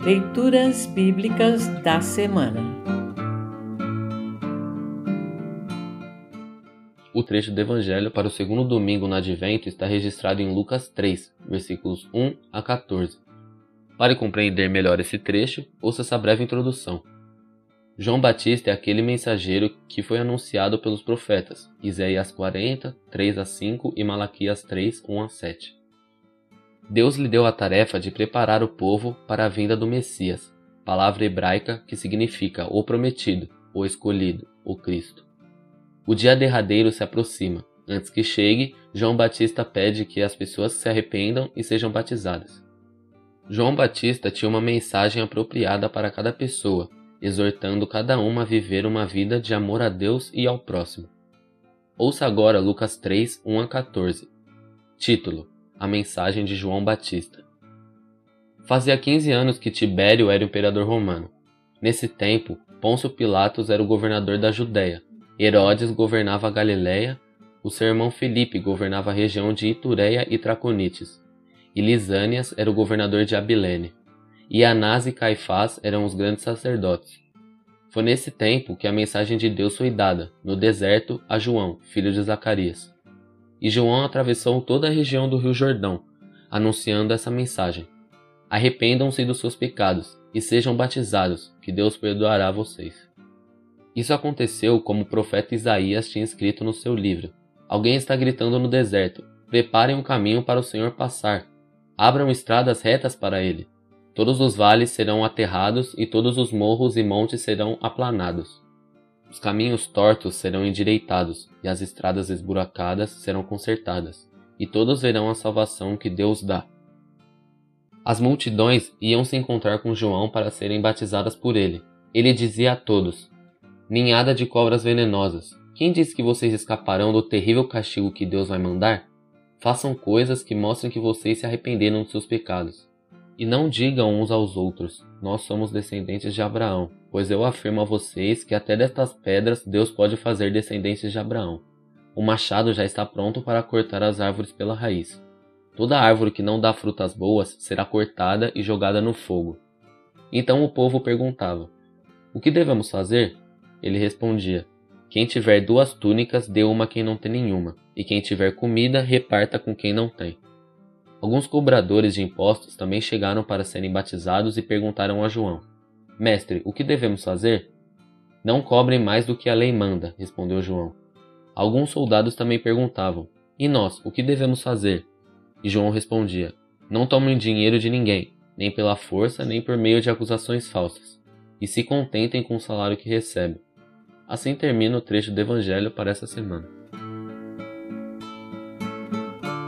Leituras Bíblicas da Semana O trecho do Evangelho para o segundo domingo no Advento está registrado em Lucas 3, versículos 1 a 14. Para compreender melhor esse trecho, ouça essa breve introdução. João Batista é aquele mensageiro que foi anunciado pelos profetas, Isaías 40, 3 a 5 e Malaquias 3, 1 a 7. Deus lhe deu a tarefa de preparar o povo para a vinda do Messias, palavra hebraica que significa o prometido, o escolhido, o Cristo. O dia derradeiro se aproxima. Antes que chegue, João Batista pede que as pessoas se arrependam e sejam batizadas. João Batista tinha uma mensagem apropriada para cada pessoa, exortando cada uma a viver uma vida de amor a Deus e ao próximo. Ouça agora Lucas 3, 1 a 14. Título: a mensagem de João Batista. Fazia 15 anos que Tibério era imperador romano. Nesse tempo, Pôncio Pilatos era o governador da Judéia, Herodes governava a Galiléia, o seu irmão Felipe governava a região de Itureia e Traconites, e Lisânias era o governador de Abilene, e Anás e Caifás eram os grandes sacerdotes. Foi nesse tempo que a mensagem de Deus foi dada, no deserto, a João, filho de Zacarias. E João atravessou toda a região do Rio Jordão, anunciando essa mensagem: Arrependam-se dos seus pecados e sejam batizados, que Deus perdoará vocês. Isso aconteceu como o profeta Isaías tinha escrito no seu livro. Alguém está gritando no deserto: Preparem um caminho para o Senhor passar. Abram estradas retas para ele. Todos os vales serão aterrados e todos os morros e montes serão aplanados. Os caminhos tortos serão endireitados, e as estradas esburacadas serão consertadas, e todos verão a salvação que Deus dá. As multidões iam se encontrar com João para serem batizadas por ele. Ele dizia a todos: Ninhada de cobras venenosas, quem diz que vocês escaparão do terrível castigo que Deus vai mandar? Façam coisas que mostrem que vocês se arrependeram dos seus pecados. E não digam uns aos outros: Nós somos descendentes de Abraão, pois eu afirmo a vocês que até destas pedras Deus pode fazer descendentes de Abraão. O machado já está pronto para cortar as árvores pela raiz. Toda árvore que não dá frutas boas será cortada e jogada no fogo. Então o povo perguntava: O que devemos fazer? Ele respondia: Quem tiver duas túnicas, dê uma a quem não tem nenhuma, e quem tiver comida, reparta com quem não tem. Alguns cobradores de impostos também chegaram para serem batizados e perguntaram a João: Mestre, o que devemos fazer? Não cobrem mais do que a lei manda, respondeu João. Alguns soldados também perguntavam: E nós, o que devemos fazer? E João respondia: Não tomem dinheiro de ninguém, nem pela força, nem por meio de acusações falsas, e se contentem com o salário que recebem. Assim termina o trecho do Evangelho para essa semana.